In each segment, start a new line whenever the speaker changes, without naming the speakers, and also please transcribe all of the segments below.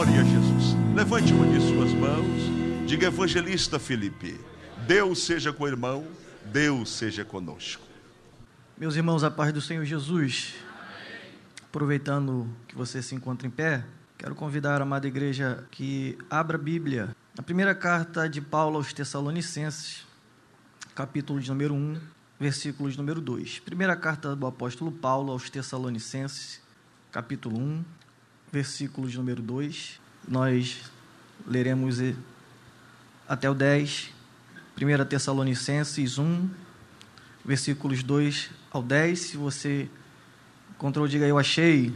Glória a Jesus. Levante uma de suas mãos. Diga, evangelista Felipe: Deus seja com o irmão, Deus seja conosco.
Meus irmãos, a paz do Senhor Jesus. Aproveitando que você se encontra em pé, quero convidar a amada igreja que abra a Bíblia. A primeira carta de Paulo aos Tessalonicenses, capítulo de número 1, versículos número 2. Primeira carta do apóstolo Paulo aos Tessalonicenses, capítulo 1, versículos número 2. Nós leremos até o 10. 1 Tessalonicenses 1, versículos 2 ao 10. Se você encontrou, diga eu achei.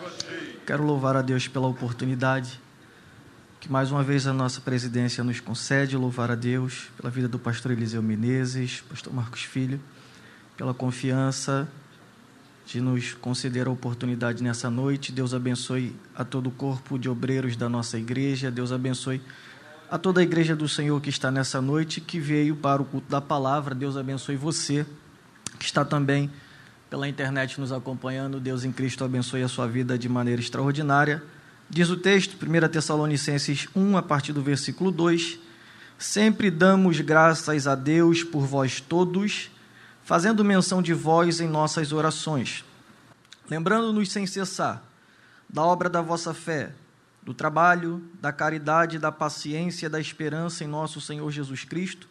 Eu achei.
Quero louvar a Deus pela oportunidade que mais uma vez a nossa presidência nos concede, louvar a Deus pela vida do pastor Eliseu Menezes, pastor Marcos Filho, pela confiança de nos conceder a oportunidade nessa noite. Deus abençoe a todo o corpo de obreiros da nossa igreja. Deus abençoe a toda a igreja do Senhor que está nessa noite, que veio para o culto da palavra. Deus abençoe você, que está também pela internet nos acompanhando. Deus em Cristo abençoe a sua vida de maneira extraordinária. Diz o texto, 1 Tessalonicenses 1, a partir do versículo 2: Sempre damos graças a Deus por vós todos fazendo menção de vós em nossas orações, lembrando-nos sem cessar da obra da vossa fé, do trabalho, da caridade, da paciência, da esperança em nosso Senhor Jesus Cristo,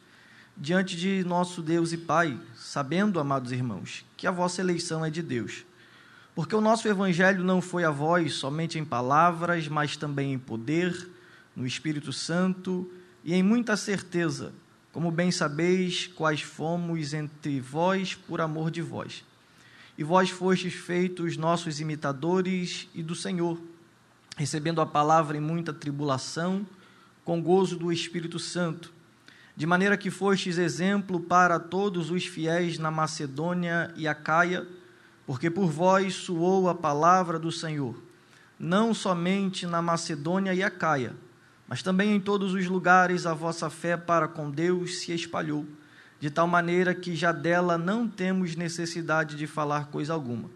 diante de nosso Deus e Pai, sabendo, amados irmãos, que a vossa eleição é de Deus. Porque o nosso evangelho não foi a vós somente em palavras, mas também em poder, no Espírito Santo e em muita certeza como bem sabeis, quais fomos entre vós por amor de vós. E vós fostes feitos nossos imitadores e do Senhor, recebendo a palavra em muita tribulação, com gozo do Espírito Santo, de maneira que fostes exemplo para todos os fiéis na Macedônia e Acaia, porque por vós soou a palavra do Senhor, não somente na Macedônia e Acaia, mas também em todos os lugares a vossa fé para com Deus se espalhou, de tal maneira que já dela não temos necessidade de falar coisa alguma,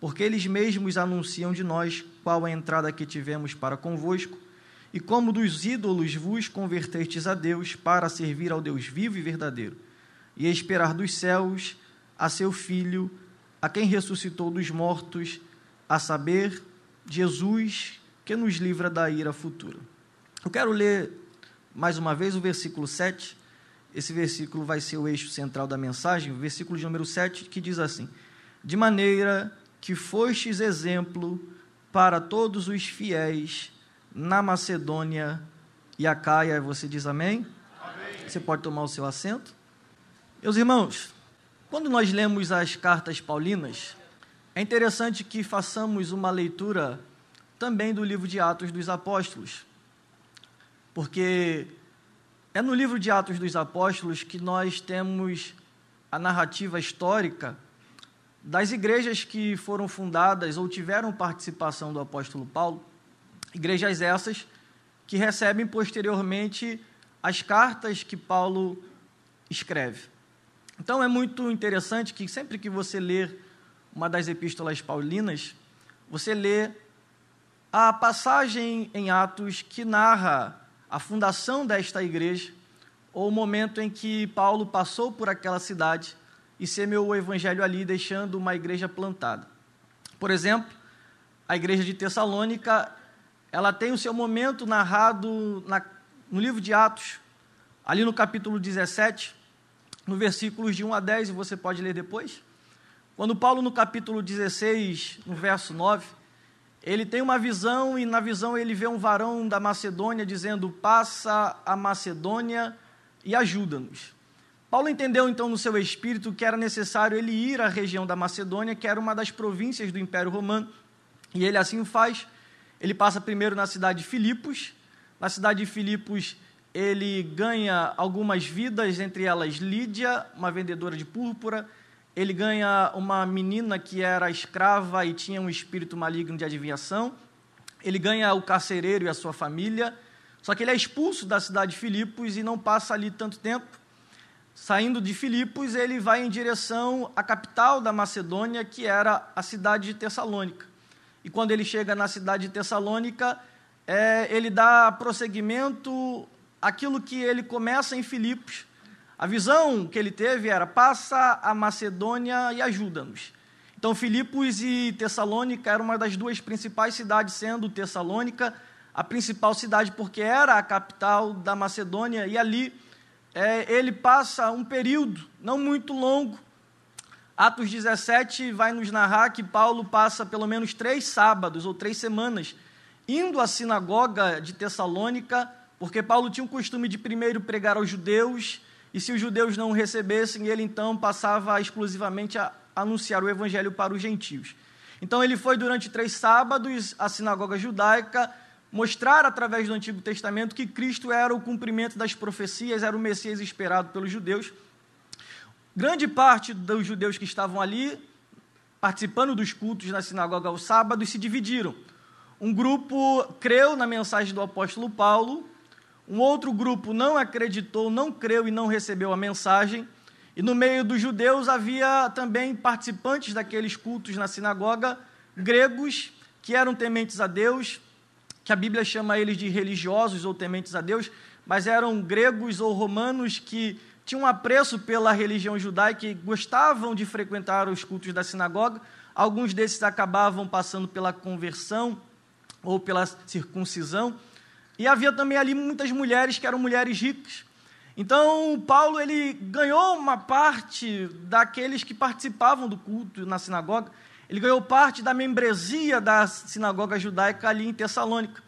porque eles mesmos anunciam de nós qual a entrada que tivemos para convosco, e como dos ídolos vos convertestes a Deus para servir ao Deus vivo e verdadeiro, e esperar dos céus a seu Filho, a quem ressuscitou dos mortos, a saber, Jesus, que nos livra da ira futura. Eu quero ler mais uma vez o versículo 7. Esse versículo vai ser o eixo central da mensagem, o versículo de número 7, que diz assim: De maneira que fostes exemplo para todos os fiéis na Macedônia e a Caia. Você diz amém? amém? Você pode tomar o seu assento. Meus irmãos, quando nós lemos as cartas paulinas, é interessante que façamos uma leitura também do livro de Atos dos Apóstolos porque é no livro de Atos dos Apóstolos que nós temos a narrativa histórica das igrejas que foram fundadas ou tiveram participação do apóstolo Paulo, igrejas essas que recebem posteriormente as cartas que Paulo escreve. Então é muito interessante que sempre que você ler uma das epístolas paulinas, você lê a passagem em Atos que narra a fundação desta igreja, ou o momento em que Paulo passou por aquela cidade e semeou o evangelho ali, deixando uma igreja plantada. Por exemplo, a igreja de Tessalônica, ela tem o seu momento narrado na, no livro de Atos, ali no capítulo 17, no versículos de 1 a 10, e você pode ler depois. Quando Paulo, no capítulo 16, no verso 9, ele tem uma visão e na visão ele vê um varão da Macedônia dizendo: Passa a Macedônia e ajuda-nos. Paulo entendeu então no seu espírito que era necessário ele ir à região da Macedônia, que era uma das províncias do Império Romano, e ele assim o faz. Ele passa primeiro na cidade de Filipos. Na cidade de Filipos, ele ganha algumas vidas, entre elas Lídia, uma vendedora de púrpura ele ganha uma menina que era escrava e tinha um espírito maligno de adivinhação. Ele ganha o carcereiro e a sua família. Só que ele é expulso da cidade de Filipos e não passa ali tanto tempo. Saindo de Filipos, ele vai em direção à capital da Macedônia, que era a cidade de Tessalônica. E quando ele chega na cidade de Tessalônica, é, ele dá prosseguimento àquilo que ele começa em Filipos. A visão que ele teve era: passa a Macedônia e ajuda-nos. Então, Filipos e Tessalônica eram uma das duas principais cidades, sendo Tessalônica a principal cidade, porque era a capital da Macedônia, e ali é, ele passa um período não muito longo. Atos 17 vai nos narrar que Paulo passa pelo menos três sábados ou três semanas indo à sinagoga de Tessalônica, porque Paulo tinha o costume de primeiro pregar aos judeus, e se os judeus não o recebessem, ele então passava exclusivamente a anunciar o evangelho para os gentios. Então ele foi durante três sábados à sinagoga judaica, mostrar através do Antigo Testamento que Cristo era o cumprimento das profecias, era o Messias esperado pelos judeus. Grande parte dos judeus que estavam ali, participando dos cultos na sinagoga aos sábados, se dividiram. Um grupo creu na mensagem do apóstolo Paulo, um outro grupo não acreditou, não creu e não recebeu a mensagem. E no meio dos judeus havia também participantes daqueles cultos na sinagoga, gregos, que eram tementes a Deus, que a Bíblia chama eles de religiosos ou tementes a Deus, mas eram gregos ou romanos que tinham apreço pela religião judaica e gostavam de frequentar os cultos da sinagoga. Alguns desses acabavam passando pela conversão ou pela circuncisão. E havia também ali muitas mulheres que eram mulheres ricas. Então, Paulo ele ganhou uma parte daqueles que participavam do culto na sinagoga ele ganhou parte da membresia da sinagoga judaica ali em Tessalônica.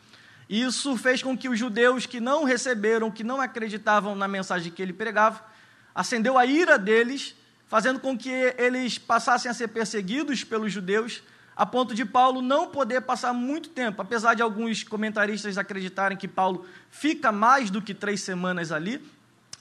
Isso fez com que os judeus que não receberam, que não acreditavam na mensagem que ele pregava, acendeu a ira deles, fazendo com que eles passassem a ser perseguidos pelos judeus, a ponto de Paulo não poder passar muito tempo, apesar de alguns comentaristas acreditarem que Paulo fica mais do que três semanas ali,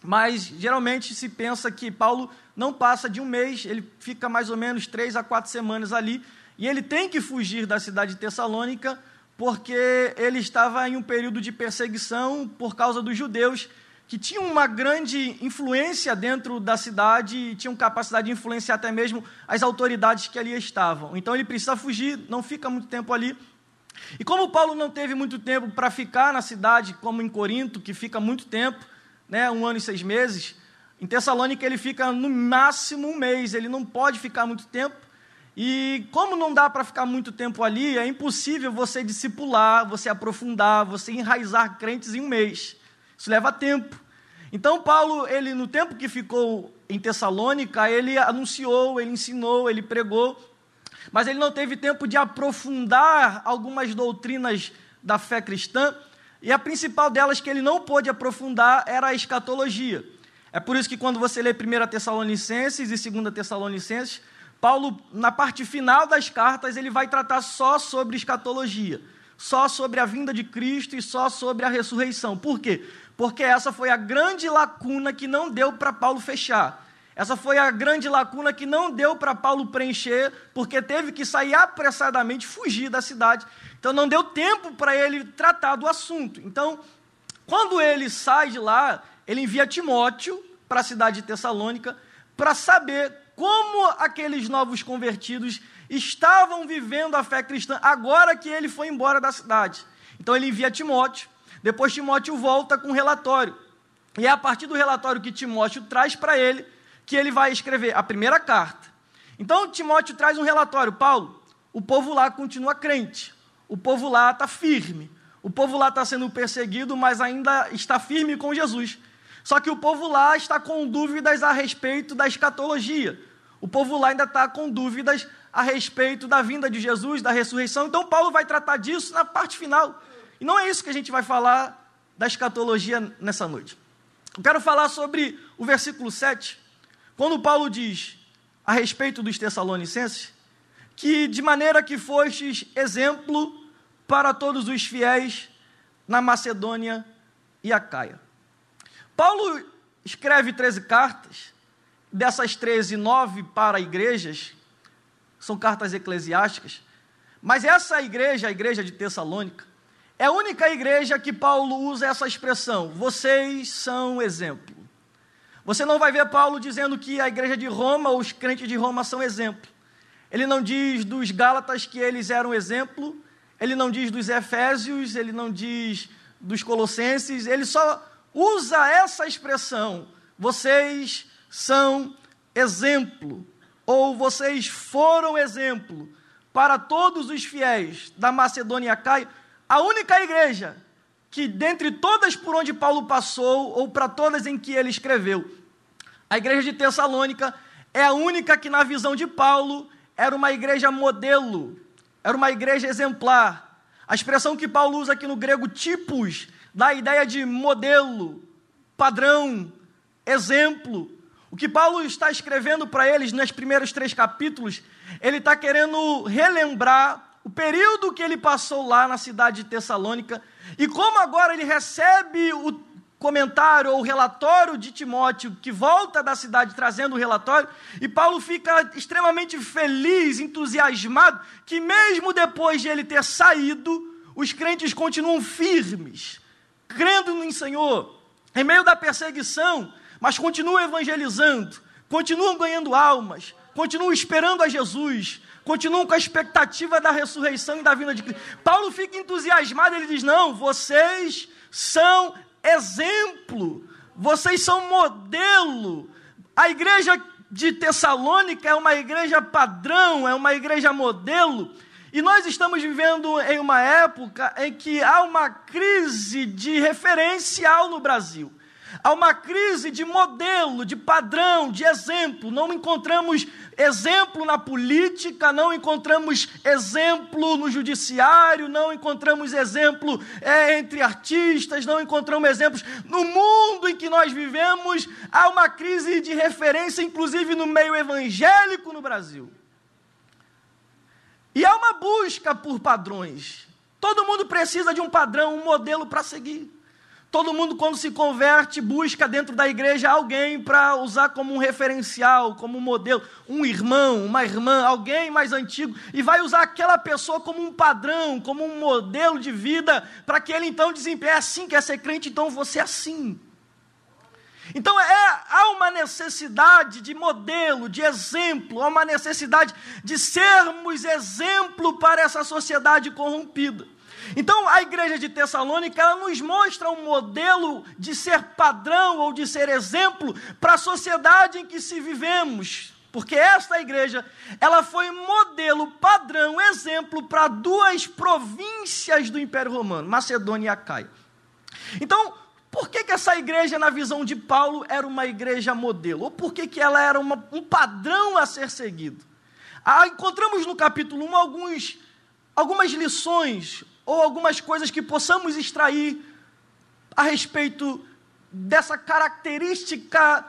mas geralmente se pensa que Paulo não passa de um mês, ele fica mais ou menos três a quatro semanas ali, e ele tem que fugir da cidade de Tessalônica, porque ele estava em um período de perseguição por causa dos judeus, que tinham uma grande influência dentro da cidade e tinham capacidade de influenciar até mesmo as autoridades que ali estavam. Então ele precisa fugir, não fica muito tempo ali. E como Paulo não teve muito tempo para ficar na cidade, como em Corinto, que fica muito tempo, né, um ano e seis meses. Em Tessalônica ele fica no máximo um mês, ele não pode ficar muito tempo. E como não dá para ficar muito tempo ali, é impossível você discipular, você aprofundar, você enraizar crentes em um mês. Isso leva tempo. Então Paulo, ele no tempo que ficou em Tessalônica, ele anunciou, ele ensinou, ele pregou, mas ele não teve tempo de aprofundar algumas doutrinas da fé cristã e a principal delas que ele não pôde aprofundar era a escatologia. É por isso que quando você lê 1 Tessalonicenses e 2 Tessalonicenses, Paulo, na parte final das cartas, ele vai tratar só sobre escatologia, só sobre a vinda de Cristo e só sobre a ressurreição. Por quê? Porque essa foi a grande lacuna que não deu para Paulo fechar. Essa foi a grande lacuna que não deu para Paulo preencher, porque teve que sair apressadamente, fugir da cidade então não deu tempo para ele tratar do assunto. Então, quando ele sai de lá, ele envia Timóteo para a cidade de Tessalônica para saber como aqueles novos convertidos estavam vivendo a fé cristã agora que ele foi embora da cidade. Então ele envia Timóteo, depois Timóteo volta com um relatório. E é a partir do relatório que Timóteo traz para ele que ele vai escrever a primeira carta. Então Timóteo traz um relatório, Paulo, o povo lá continua crente o povo lá está firme. O povo lá está sendo perseguido, mas ainda está firme com Jesus. Só que o povo lá está com dúvidas a respeito da escatologia. O povo lá ainda está com dúvidas a respeito da vinda de Jesus, da ressurreição. Então, Paulo vai tratar disso na parte final. E não é isso que a gente vai falar da escatologia nessa noite. Eu quero falar sobre o versículo 7, quando Paulo diz a respeito dos Tessalonicenses, que de maneira que fostes exemplo para todos os fiéis na Macedônia e Acaia. Paulo escreve 13 cartas, dessas 13, nove para igrejas, são cartas eclesiásticas, mas essa igreja, a igreja de Tessalônica, é a única igreja que Paulo usa essa expressão: vocês são exemplo. Você não vai ver Paulo dizendo que a igreja de Roma, os crentes de Roma são exemplo. Ele não diz dos Gálatas que eles eram exemplo, ele não diz dos Efésios, ele não diz dos Colossenses, ele só usa essa expressão: vocês são exemplo, ou vocês foram exemplo para todos os fiéis da Macedônia Caia, a única igreja que, dentre todas por onde Paulo passou, ou para todas em que ele escreveu, a igreja de Tessalônica é a única que, na visão de Paulo, era uma igreja modelo, era uma igreja exemplar. A expressão que Paulo usa aqui no grego, tipos, dá a ideia de modelo, padrão, exemplo. O que Paulo está escrevendo para eles nos primeiros três capítulos, ele está querendo relembrar o período que ele passou lá na cidade de Tessalônica e como agora ele recebe o comentário ou relatório de Timóteo, que volta da cidade trazendo o relatório, e Paulo fica extremamente feliz, entusiasmado, que mesmo depois de ele ter saído, os crentes continuam firmes, crendo no Senhor, em meio da perseguição, mas continuam evangelizando, continuam ganhando almas, continuam esperando a Jesus, continuam com a expectativa da ressurreição e da vinda de Cristo. Paulo fica entusiasmado, ele diz: Não, vocês são exemplo, vocês são modelo. A igreja de Tessalônica é uma igreja padrão, é uma igreja modelo. E nós estamos vivendo em uma época em que há uma crise de referencial no Brasil. Há uma crise de modelo, de padrão, de exemplo. Não encontramos exemplo na política, não encontramos exemplo no judiciário, não encontramos exemplo é, entre artistas, não encontramos exemplos. No mundo em que nós vivemos, há uma crise de referência, inclusive no meio evangélico no Brasil. E há uma busca por padrões. Todo mundo precisa de um padrão, um modelo para seguir. Todo mundo, quando se converte, busca dentro da igreja alguém para usar como um referencial, como um modelo, um irmão, uma irmã, alguém mais antigo, e vai usar aquela pessoa como um padrão, como um modelo de vida, para que ele então desempenhe. É assim, quer ser crente, então você é assim. Então é, há uma necessidade de modelo, de exemplo, há uma necessidade de sermos exemplo para essa sociedade corrompida. Então, a igreja de Tessalônica, ela nos mostra um modelo de ser padrão ou de ser exemplo para a sociedade em que se vivemos. Porque esta igreja, ela foi modelo, padrão, exemplo para duas províncias do Império Romano, Macedônia e Acaia. Então, por que, que essa igreja, na visão de Paulo, era uma igreja modelo? Ou por que, que ela era uma, um padrão a ser seguido? Ah, encontramos no capítulo 1 alguns, algumas lições ou algumas coisas que possamos extrair a respeito dessa característica,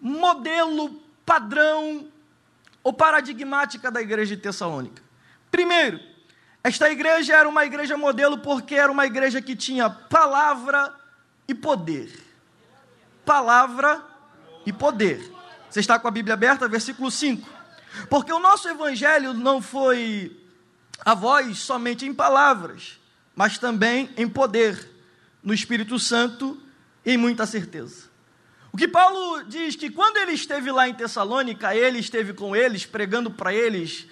modelo, padrão ou paradigmática da igreja de Tessalônica. Primeiro, esta igreja era uma igreja modelo porque era uma igreja que tinha palavra e poder. Palavra e poder. Você está com a Bíblia aberta? Versículo 5. Porque o nosso evangelho não foi a voz somente em palavras, mas também em poder, no Espírito Santo e em muita certeza. O que Paulo diz que quando ele esteve lá em Tessalônica, ele esteve com eles, pregando para eles,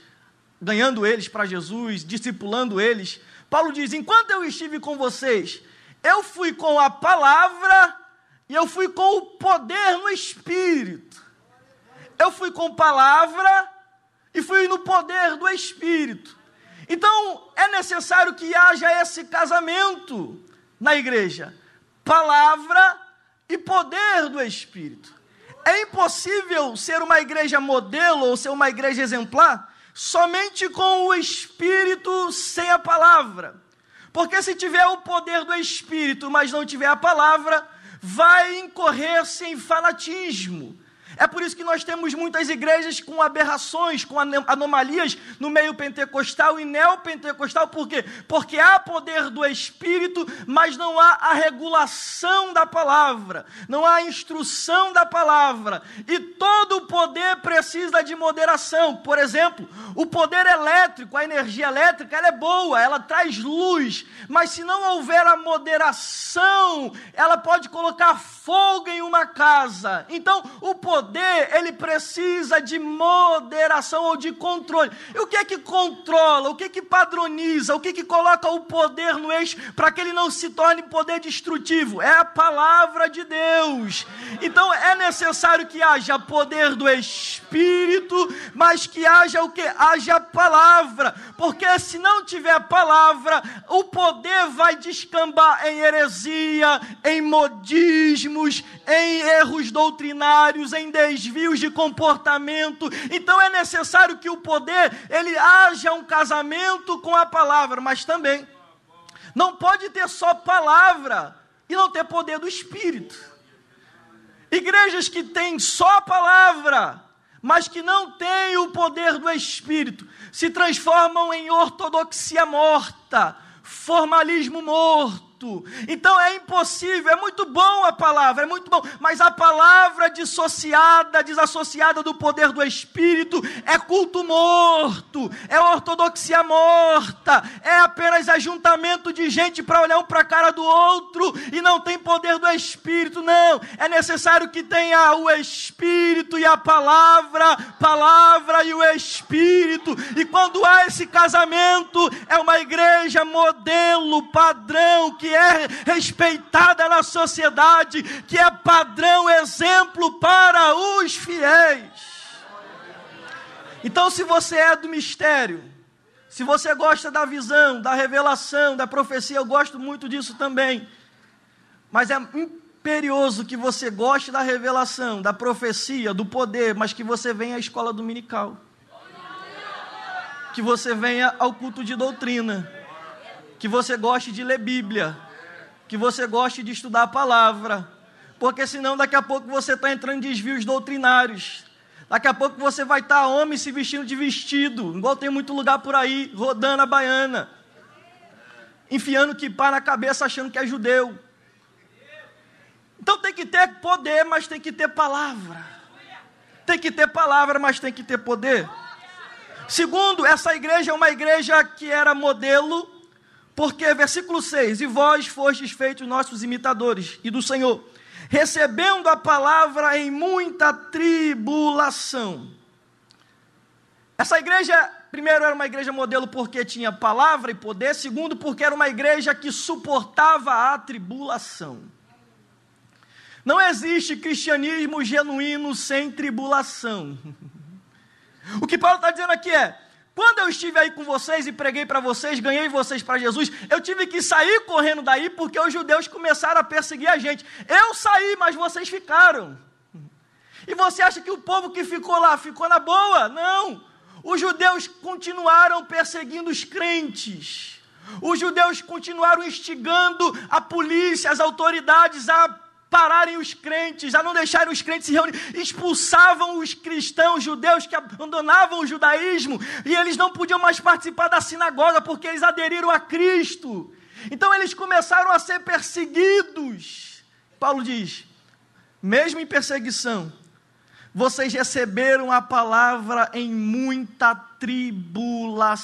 ganhando eles para Jesus, discipulando eles. Paulo diz: enquanto eu estive com vocês, eu fui com a palavra e eu fui com o poder no Espírito. Eu fui com palavra e fui no poder do Espírito. Então, é necessário que haja esse casamento na igreja: palavra e poder do Espírito. É impossível ser uma igreja modelo ou ser uma igreja exemplar somente com o Espírito sem a palavra. Porque se tiver o poder do Espírito, mas não tiver a palavra, vai incorrer-se em fanatismo é por isso que nós temos muitas igrejas com aberrações, com anomalias no meio pentecostal e neopentecostal, por quê? Porque há poder do Espírito, mas não há a regulação da palavra, não há a instrução da palavra, e todo o poder precisa de moderação. Por exemplo, o poder elétrico, a energia elétrica, ela é boa, ela traz luz, mas se não houver a moderação, ela pode colocar fogo em uma casa. Então, o poder poder, ele precisa de moderação ou de controle. E o que é que controla? O que é que padroniza? O que é que coloca o poder no eixo para que ele não se torne poder destrutivo? É a palavra de Deus. Então é necessário que haja poder do Espírito, mas que haja o que? Haja palavra. Porque se não tiver palavra, o poder vai descambar em heresia, em modismos, em erros doutrinários, em desvios de comportamento. Então é necessário que o poder ele haja um casamento com a palavra, mas também não pode ter só palavra e não ter poder do espírito. Igrejas que têm só palavra, mas que não têm o poder do espírito, se transformam em ortodoxia morta, formalismo morto então é impossível, é muito bom a palavra, é muito bom, mas a palavra dissociada, desassociada do poder do Espírito, é culto morto, é ortodoxia morta, é apenas ajuntamento de gente para olhar um para a cara do outro e não tem poder do Espírito, não. É necessário que tenha o Espírito e a palavra, palavra e o Espírito, e quando há esse casamento, é uma igreja modelo, padrão, que que é respeitada na sociedade, que é padrão, exemplo para os fiéis. Então, se você é do mistério, se você gosta da visão, da revelação, da profecia, eu gosto muito disso também. Mas é imperioso que você goste da revelação, da profecia, do poder, mas que você venha à escola dominical. Que você venha ao culto de doutrina que você goste de ler Bíblia, que você goste de estudar a palavra, porque senão daqui a pouco você está entrando em desvios doutrinários. Daqui a pouco você vai estar tá homem se vestindo de vestido, igual tem muito lugar por aí, rodando a baiana, enfiando que pá na cabeça achando que é judeu. Então tem que ter poder, mas tem que ter palavra. Tem que ter palavra, mas tem que ter poder. Segundo, essa igreja é uma igreja que era modelo porque, versículo 6: E vós fostes feitos nossos imitadores e do Senhor, recebendo a palavra em muita tribulação. Essa igreja, primeiro, era uma igreja modelo porque tinha palavra e poder, segundo, porque era uma igreja que suportava a tribulação. Não existe cristianismo genuíno sem tribulação. O que Paulo está dizendo aqui é: quando eu estive aí com vocês e preguei para vocês, ganhei vocês para Jesus, eu tive que sair correndo daí porque os judeus começaram a perseguir a gente. Eu saí, mas vocês ficaram. E você acha que o povo que ficou lá ficou na boa? Não. Os judeus continuaram perseguindo os crentes. Os judeus continuaram instigando a polícia, as autoridades a pararem os crentes, a não deixarem os crentes se reunir, expulsavam os cristãos judeus que abandonavam o judaísmo e eles não podiam mais participar da sinagoga porque eles aderiram a Cristo. Então eles começaram a ser perseguidos. Paulo diz: mesmo em perseguição, vocês receberam a palavra em muita tribulação.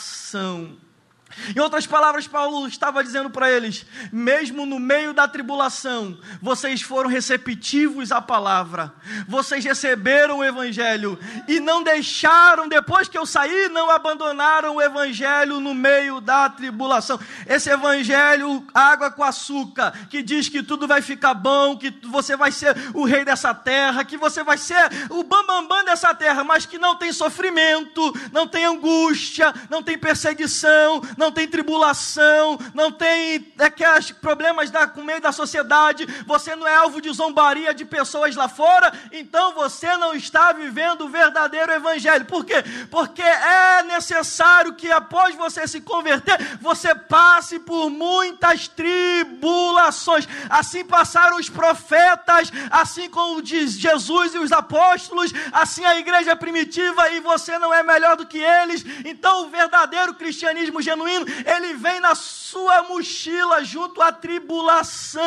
Em outras palavras, Paulo estava dizendo para eles: mesmo no meio da tribulação, vocês foram receptivos à palavra, vocês receberam o Evangelho e não deixaram, depois que eu saí, não abandonaram o Evangelho no meio da tribulação. Esse Evangelho, água com açúcar, que diz que tudo vai ficar bom, que você vai ser o rei dessa terra, que você vai ser o bambambam bam, bam dessa terra, mas que não tem sofrimento, não tem angústia, não tem perseguição, tem tribulação, não tem aqueles problemas da, com meio da sociedade, você não é alvo de zombaria de pessoas lá fora, então você não está vivendo o verdadeiro evangelho. Por quê? Porque é necessário que após você se converter, você passe por muitas tribulações. Assim passaram os profetas, assim como diz Jesus e os apóstolos, assim a igreja primitiva, e você não é melhor do que eles. Então o verdadeiro cristianismo genuíno ele vem na sua mochila junto à tribulação.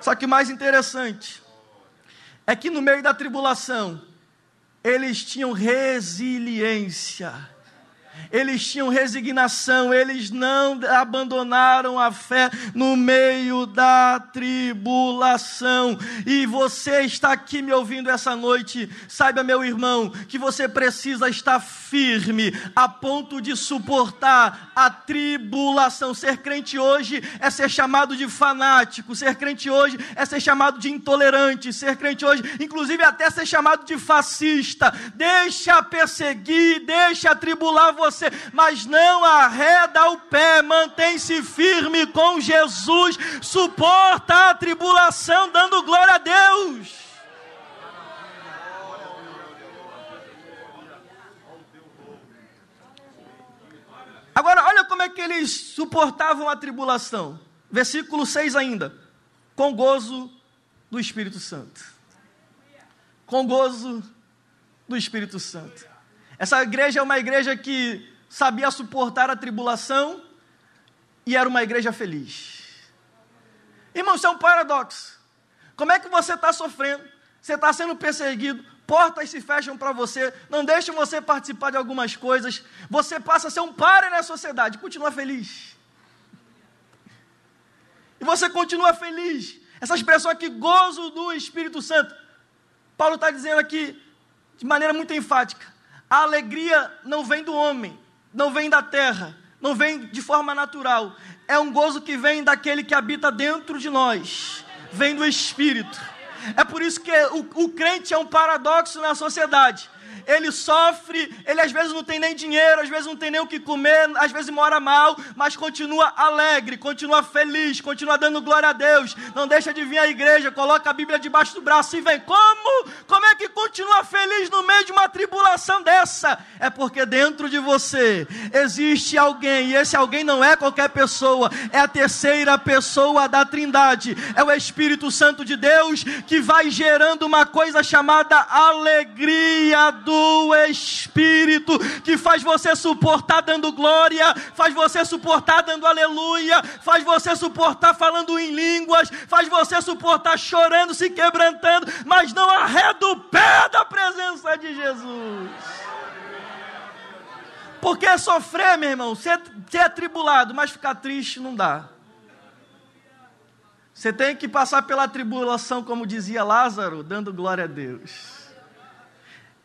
Só que mais interessante é que no meio da tribulação, eles tinham resiliência. Eles tinham resignação, eles não abandonaram a fé no meio da tribulação. E você está aqui me ouvindo essa noite, saiba, meu irmão, que você precisa estar firme a ponto de suportar a tribulação. Ser crente hoje é ser chamado de fanático, ser crente hoje é ser chamado de intolerante, ser crente hoje, inclusive até ser chamado de fascista. Deixa perseguir, deixa tribular você você, mas não arreda o pé, mantém-se firme com Jesus, suporta a tribulação, dando glória a Deus. Agora, olha como é que eles suportavam a tribulação. Versículo 6 ainda. Com gozo do Espírito Santo. Com gozo do Espírito Santo. Essa igreja é uma igreja que sabia suportar a tribulação e era uma igreja feliz. Irmão, isso é um paradoxo. Como é que você está sofrendo? Você está sendo perseguido, portas se fecham para você, não deixam você participar de algumas coisas, você passa a ser um pare na sociedade, continua feliz. E você continua feliz. Essa expressão aqui, gozo do Espírito Santo. Paulo está dizendo aqui, de maneira muito enfática: a alegria não vem do homem, não vem da terra, não vem de forma natural. É um gozo que vem daquele que habita dentro de nós, vem do Espírito. É por isso que o, o crente é um paradoxo na sociedade ele sofre, ele às vezes não tem nem dinheiro, às vezes não tem nem o que comer, às vezes mora mal, mas continua alegre, continua feliz, continua dando glória a Deus, não deixa de vir à igreja, coloca a Bíblia debaixo do braço e vem. Como? Como é que continua feliz no meio de uma tribulação dessa? É porque dentro de você existe alguém, e esse alguém não é qualquer pessoa, é a terceira pessoa da Trindade, é o Espírito Santo de Deus que vai gerando uma coisa chamada alegria do do Espírito, que faz você suportar dando glória, faz você suportar dando aleluia, faz você suportar falando em línguas, faz você suportar chorando, se quebrantando, mas não arreda o pé da presença de Jesus. Porque sofrer, meu irmão, ser, ser atribulado, mas ficar triste não dá. Você tem que passar pela tribulação, como dizia Lázaro, dando glória a Deus.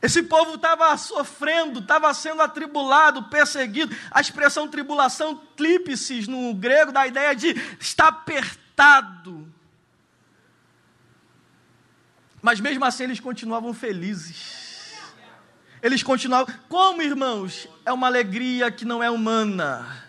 Esse povo estava sofrendo, estava sendo atribulado, perseguido. A expressão tribulação, clípsis no grego, dá a ideia de estar apertado. Mas mesmo assim eles continuavam felizes. Eles continuavam. Como, irmãos? É uma alegria que não é humana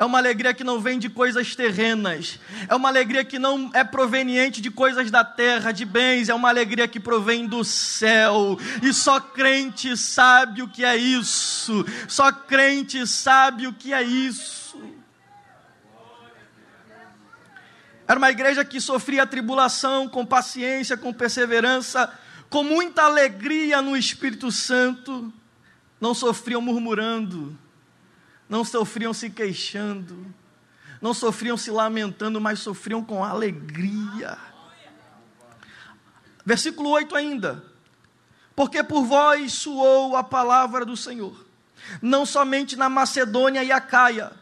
é uma alegria que não vem de coisas terrenas, é uma alegria que não é proveniente de coisas da terra, de bens, é uma alegria que provém do céu, e só crente sabe o que é isso, só crente sabe o que é isso. Era uma igreja que sofria tribulação com paciência, com perseverança, com muita alegria no Espírito Santo, não sofriam murmurando, não sofriam se queixando, não sofriam se lamentando, mas sofriam com alegria. Versículo 8 ainda. Porque por vós suou a palavra do Senhor, não somente na Macedônia e Acaia,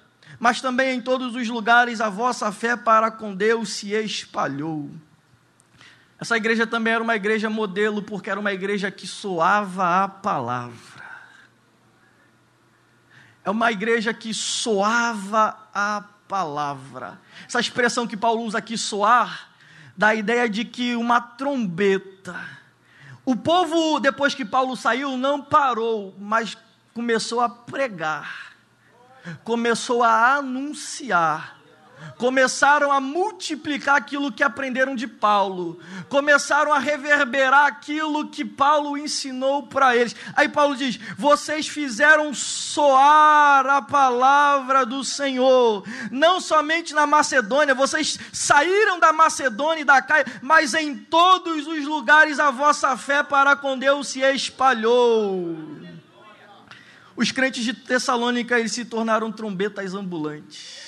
mas também em todos os lugares a vossa fé para com Deus se espalhou. Essa igreja também era uma igreja modelo, porque era uma igreja que soava a palavra. É uma igreja que soava a palavra. Essa expressão que Paulo usa aqui, soar, dá a ideia de que uma trombeta. O povo, depois que Paulo saiu, não parou, mas começou a pregar, começou a anunciar começaram a multiplicar aquilo que aprenderam de Paulo, começaram a reverberar aquilo que Paulo ensinou para eles. Aí Paulo diz: Vocês fizeram soar a palavra do Senhor, não somente na Macedônia, vocês saíram da Macedônia e da Caia, mas em todos os lugares a vossa fé para com Deus se espalhou. Os crentes de Tessalônica eles se tornaram trombetas ambulantes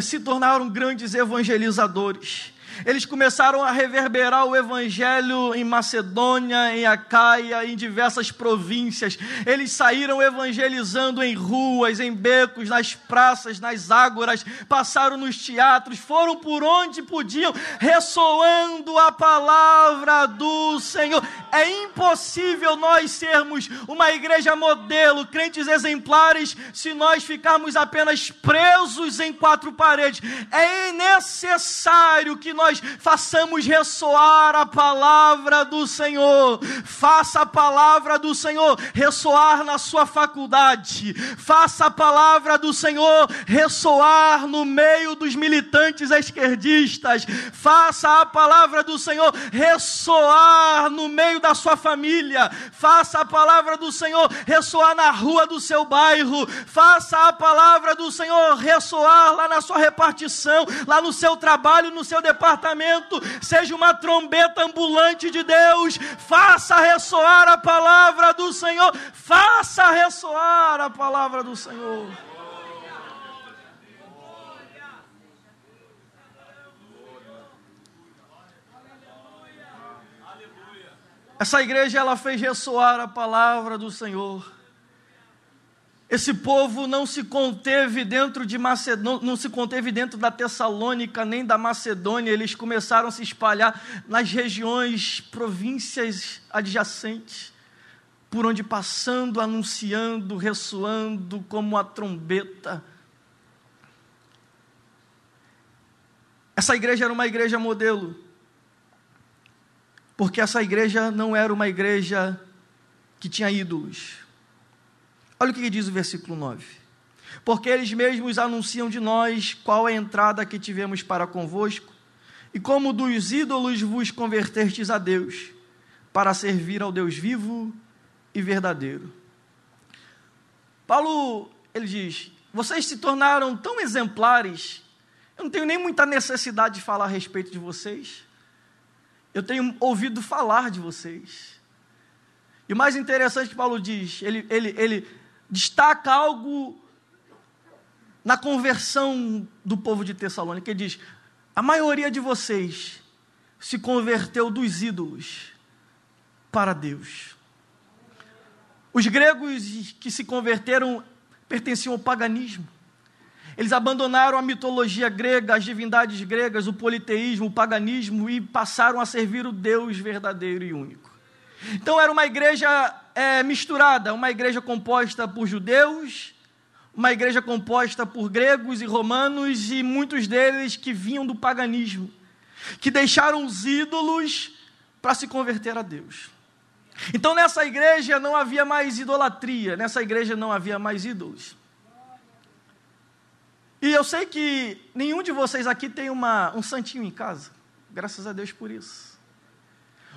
se tornaram grandes evangelizadores. Eles começaram a reverberar o evangelho em Macedônia, em Acaia, em diversas províncias. Eles saíram evangelizando em ruas, em becos, nas praças, nas ágoras, passaram nos teatros, foram por onde podiam, ressoando a palavra do Senhor. É impossível nós sermos uma igreja modelo, crentes exemplares, se nós ficarmos apenas presos em quatro paredes. É necessário que nós façamos ressoar a palavra do Senhor. Faça a palavra do Senhor ressoar na sua faculdade. Faça a palavra do Senhor ressoar no meio dos militantes esquerdistas. Faça a palavra do Senhor ressoar no meio da sua família. Faça a palavra do Senhor ressoar na rua do seu bairro. Faça a palavra do Senhor ressoar lá na sua repartição, lá no seu trabalho, no seu departamento. Seja uma trombeta ambulante de Deus. Faça ressoar a palavra do Senhor. Faça ressoar a palavra do Senhor. Essa igreja ela fez ressoar a palavra do Senhor. Esse povo não se conteve dentro de Macedônia, não, não se conteve dentro da Tessalônica nem da Macedônia, eles começaram a se espalhar nas regiões, províncias adjacentes, por onde passando, anunciando, ressoando como a trombeta. Essa igreja era uma igreja modelo, porque essa igreja não era uma igreja que tinha ídolos. Olha o que diz o versículo 9. Porque eles mesmos anunciam de nós qual é a entrada que tivemos para convosco, e como dos ídolos vos convertestes a Deus, para servir ao Deus vivo e verdadeiro. Paulo, ele diz: vocês se tornaram tão exemplares, eu não tenho nem muita necessidade de falar a respeito de vocês, eu tenho ouvido falar de vocês. E o mais interessante que Paulo diz, ele, ele, ele destaca algo na conversão do povo de Tessalônica. Ele diz: a maioria de vocês se converteu dos ídolos para Deus. Os gregos que se converteram pertenciam ao paganismo. Eles abandonaram a mitologia grega, as divindades gregas, o politeísmo, o paganismo e passaram a servir o Deus verdadeiro e único. Então era uma igreja é, misturada, uma igreja composta por judeus, uma igreja composta por gregos e romanos e muitos deles que vinham do paganismo, que deixaram os ídolos para se converter a Deus. Então nessa igreja não havia mais idolatria, nessa igreja não havia mais ídolos. E eu sei que nenhum de vocês aqui tem uma, um santinho em casa, graças a Deus por isso.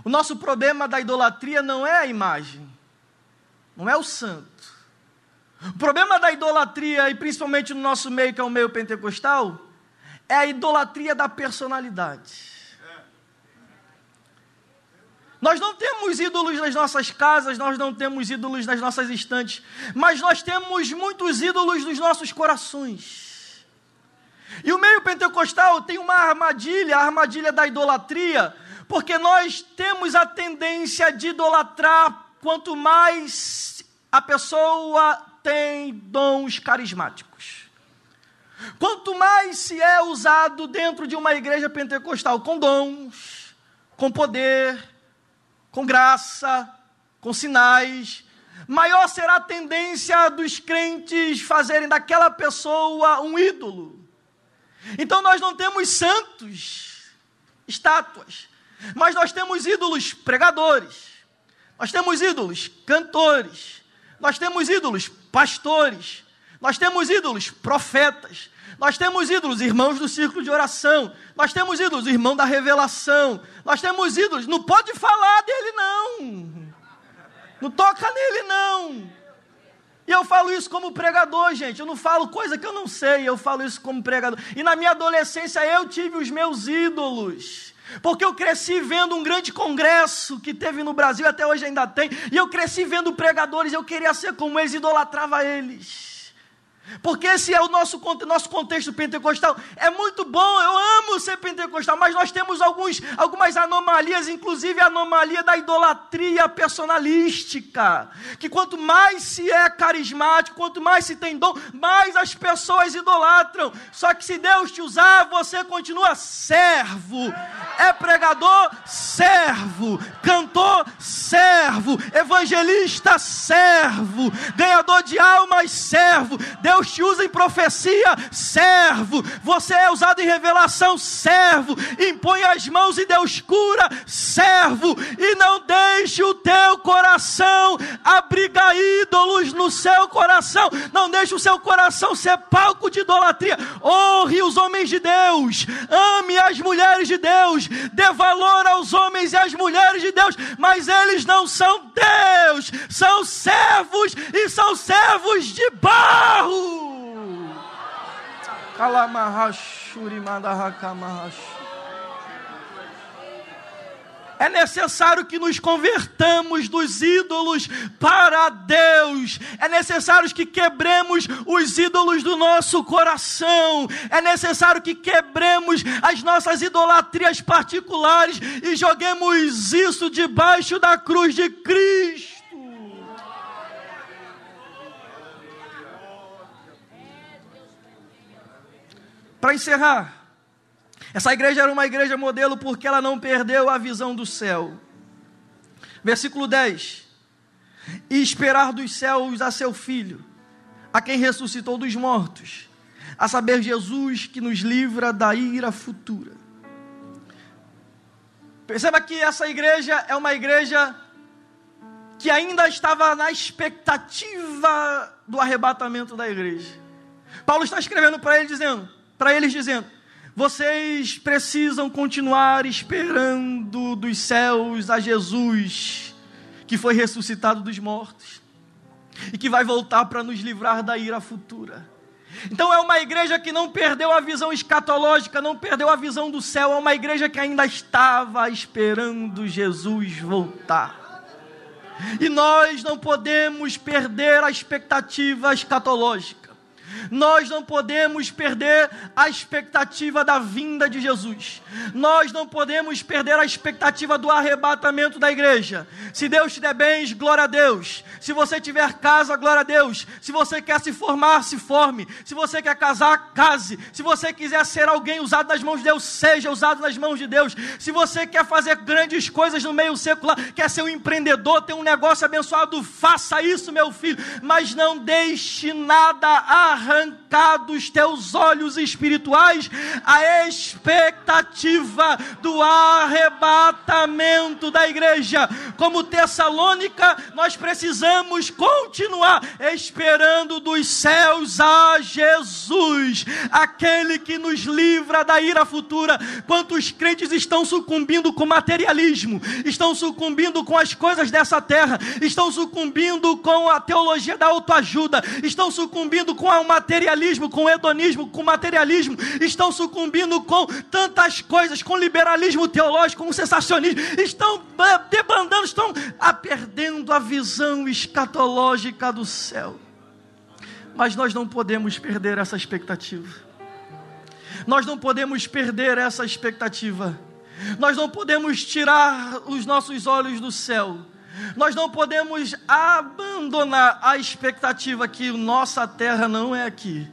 O nosso problema da idolatria não é a imagem, não é o santo. O problema da idolatria, e principalmente no nosso meio, que é o meio pentecostal, é a idolatria da personalidade. Nós não temos ídolos nas nossas casas, nós não temos ídolos nas nossas estantes, mas nós temos muitos ídolos nos nossos corações. E o meio pentecostal tem uma armadilha, a armadilha da idolatria, porque nós temos a tendência de idolatrar quanto mais a pessoa tem dons carismáticos. Quanto mais se é usado dentro de uma igreja pentecostal com dons, com poder, com graça, com sinais, maior será a tendência dos crentes fazerem daquela pessoa um ídolo. Então nós não temos santos, estátuas, mas nós temos ídolos pregadores, nós temos ídolos cantores, nós temos ídolos pastores, nós temos ídolos profetas, nós temos ídolos irmãos do círculo de oração, nós temos ídolos irmão da revelação, nós temos ídolos, não pode falar dele não, não toca nele não. E eu falo isso como pregador, gente. Eu não falo coisa que eu não sei, eu falo isso como pregador. E na minha adolescência eu tive os meus ídolos. Porque eu cresci vendo um grande congresso que teve no Brasil, até hoje ainda tem, e eu cresci vendo pregadores, eu queria ser como eles, idolatrava eles. Porque esse é o nosso, nosso contexto pentecostal. É muito bom, eu amo ser pentecostal, mas nós temos alguns, algumas anomalias, inclusive a anomalia da idolatria personalística. Que quanto mais se é carismático, quanto mais se tem dom, mais as pessoas idolatram. Só que se Deus te usar, você continua servo. É pregador, servo. Cantor, servo. Evangelista, servo. Ganhador de almas, servo. Deus Deus te usa em profecia, servo. Você é usado em revelação, servo. Impõe as mãos e Deus cura, servo. E não deixe o teu coração abrigar ídolos no seu coração. Não deixe o seu coração ser palco de idolatria. Honre os homens de Deus. Ame as mulheres de Deus. Dê valor aos homens e às mulheres de Deus. Mas eles não são Deus, são servos e são servos de barro. É necessário que nos convertamos dos ídolos para Deus. É necessário que quebremos os ídolos do nosso coração. É necessário que quebremos as nossas idolatrias particulares e joguemos isso debaixo da cruz de Cristo. Para encerrar, essa igreja era uma igreja modelo porque ela não perdeu a visão do céu. Versículo 10: E esperar dos céus a seu filho, a quem ressuscitou dos mortos, a saber, Jesus que nos livra da ira futura. Perceba que essa igreja é uma igreja que ainda estava na expectativa do arrebatamento da igreja. Paulo está escrevendo para ele dizendo: para eles dizendo: vocês precisam continuar esperando dos céus a Jesus, que foi ressuscitado dos mortos e que vai voltar para nos livrar da ira futura. Então é uma igreja que não perdeu a visão escatológica, não perdeu a visão do céu, é uma igreja que ainda estava esperando Jesus voltar. E nós não podemos perder a expectativa escatológica. Nós não podemos perder a expectativa da vinda de Jesus. Nós não podemos perder a expectativa do arrebatamento da igreja. Se Deus te der bens, glória a Deus. Se você tiver casa, glória a Deus. Se você quer se formar, se forme. Se você quer casar, case. Se você quiser ser alguém usado nas mãos de Deus, seja usado nas mãos de Deus. Se você quer fazer grandes coisas no meio secular, quer ser um empreendedor, ter um negócio abençoado, faça isso, meu filho. Mas não deixe nada arrancar arrancar dos teus olhos espirituais a expectativa do arrebatamento da igreja. Como Tessalônica, nós precisamos continuar esperando dos céus a Jesus, aquele que nos livra da ira futura. Quantos crentes estão sucumbindo com materialismo, estão sucumbindo com as coisas dessa terra, estão sucumbindo com a teologia da autoajuda, estão sucumbindo com a materialismo, com hedonismo, com materialismo, estão sucumbindo com tantas coisas, com liberalismo teológico, com sensacionismo, estão debandando, estão perdendo a visão escatológica do céu. Mas nós não podemos perder essa expectativa. Nós não podemos perder essa expectativa. Nós não podemos tirar os nossos olhos do céu nós não podemos abandonar a expectativa que nossa terra não é aqui,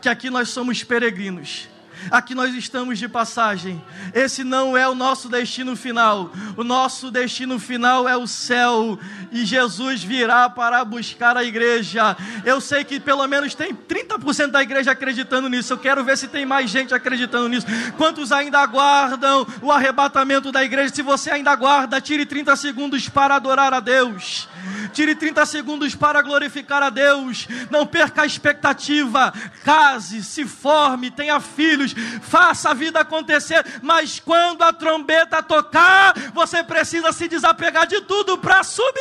que aqui nós somos peregrinos aqui nós estamos de passagem. Esse não é o nosso destino final. O nosso destino final é o céu e Jesus virá para buscar a igreja. Eu sei que pelo menos tem 30% da igreja acreditando nisso. Eu quero ver se tem mais gente acreditando nisso. Quantos ainda aguardam o arrebatamento da igreja? Se você ainda aguarda, tire 30 segundos para adorar a Deus. Tire 30 segundos para glorificar a Deus. Não perca a expectativa. Case, se forme, tenha filhos, faça a vida acontecer. Mas quando a trombeta tocar, você precisa se desapegar de tudo para subir.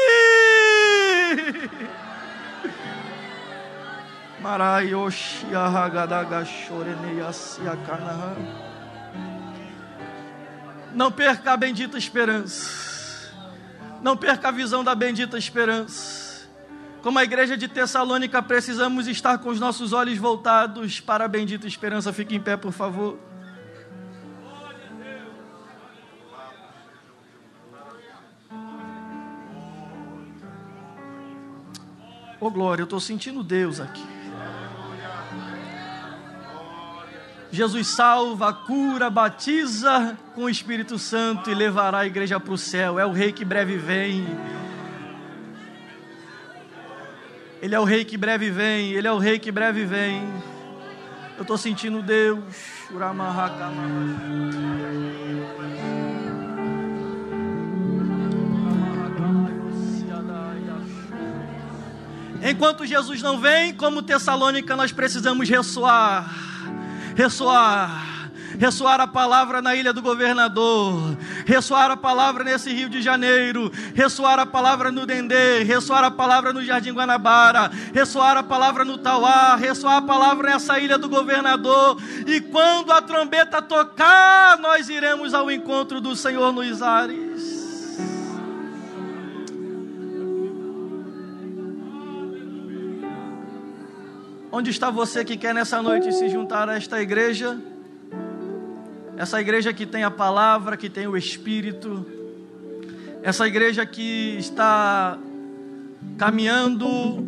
Não perca a bendita esperança. Não perca a visão da bendita esperança. Como a igreja de Tessalônica, precisamos estar com os nossos olhos voltados para a bendita esperança. Fique em pé, por favor. Oh, glória, eu estou sentindo Deus aqui. Jesus salva, cura, batiza com o Espírito Santo e levará a igreja para o céu. É o Rei que breve vem. Ele é o Rei que breve vem. Ele é o Rei que breve vem. Eu estou sentindo Deus. Enquanto Jesus não vem, como Tessalônica, nós precisamos ressoar, ressoar ressoar a palavra na ilha do governador, ressoar a palavra nesse Rio de Janeiro, ressoar a palavra no Dendê, ressoar a palavra no Jardim Guanabara, ressoar a palavra no Tauá, ressoar a palavra nessa ilha do governador. E quando a trombeta tocar, nós iremos ao encontro do Senhor nos ares. Onde está você que quer nessa noite se juntar a esta igreja? Essa igreja que tem a palavra, que tem o Espírito, essa igreja que está caminhando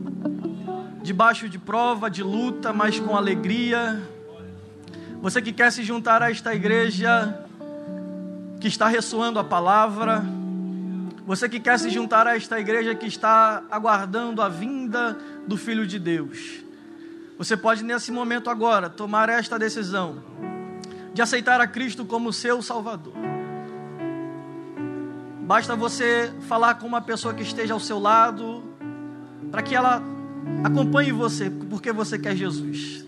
debaixo de prova, de luta, mas com alegria. Você que quer se juntar a esta igreja que está ressoando a palavra, você que quer se juntar a esta igreja que está aguardando a vinda do Filho de Deus, você pode nesse momento agora tomar esta decisão de aceitar a Cristo como seu Salvador. Basta você falar com uma pessoa que esteja ao seu lado, para que ela acompanhe você, porque você quer Jesus.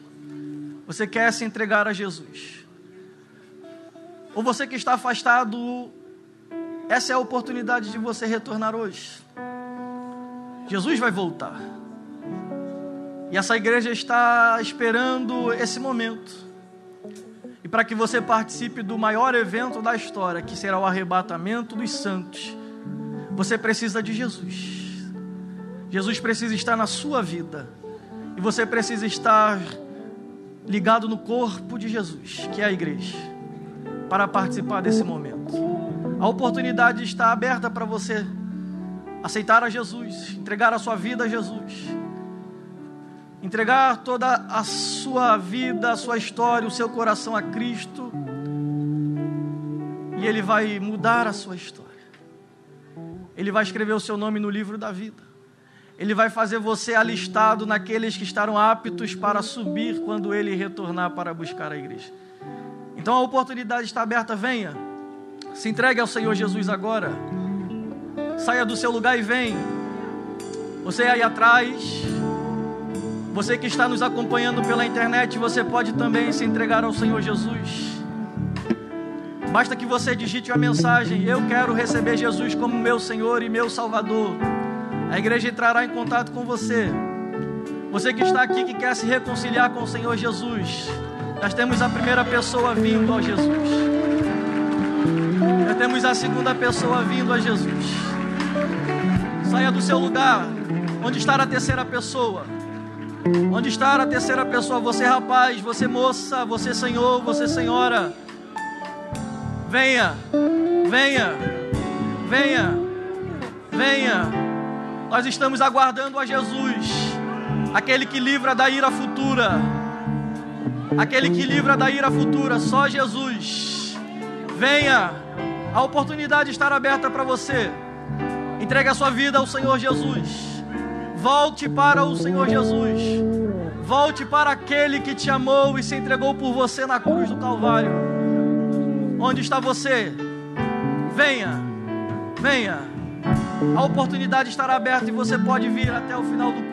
Você quer se entregar a Jesus. Ou você que está afastado, essa é a oportunidade de você retornar hoje. Jesus vai voltar. E essa igreja está esperando esse momento para que você participe do maior evento da história, que será o arrebatamento dos santos, você precisa de Jesus. Jesus precisa estar na sua vida. E você precisa estar ligado no corpo de Jesus, que é a igreja, para participar desse momento. A oportunidade está aberta para você aceitar a Jesus, entregar a sua vida a Jesus entregar toda a sua vida, a sua história, o seu coração a Cristo, e Ele vai mudar a sua história. Ele vai escrever o seu nome no livro da vida. Ele vai fazer você alistado naqueles que estarão aptos para subir quando Ele retornar para buscar a igreja. Então a oportunidade está aberta, venha. Se entregue ao Senhor Jesus agora. Saia do seu lugar e vem. Você aí atrás você que está nos acompanhando pela internet, você pode também se entregar ao Senhor Jesus. Basta que você digite a mensagem: Eu quero receber Jesus como meu Senhor e meu Salvador. A igreja entrará em contato com você. Você que está aqui que quer se reconciliar com o Senhor Jesus. Nós temos a primeira pessoa vindo a Jesus. Nós temos a segunda pessoa vindo a Jesus. Saia do seu lugar. Onde está a terceira pessoa? Onde está a terceira pessoa? Você, rapaz, você, moça, você, senhor, você, senhora. Venha, venha, venha, venha. Nós estamos aguardando a Jesus, aquele que livra da ira futura. Aquele que livra da ira futura, só Jesus. Venha, a oportunidade está aberta para você. Entregue a sua vida ao Senhor Jesus. Volte para o Senhor Jesus. Volte para aquele que te amou e se entregou por você na cruz do Calvário. Onde está você? Venha, venha. A oportunidade estará aberta e você pode vir até o final do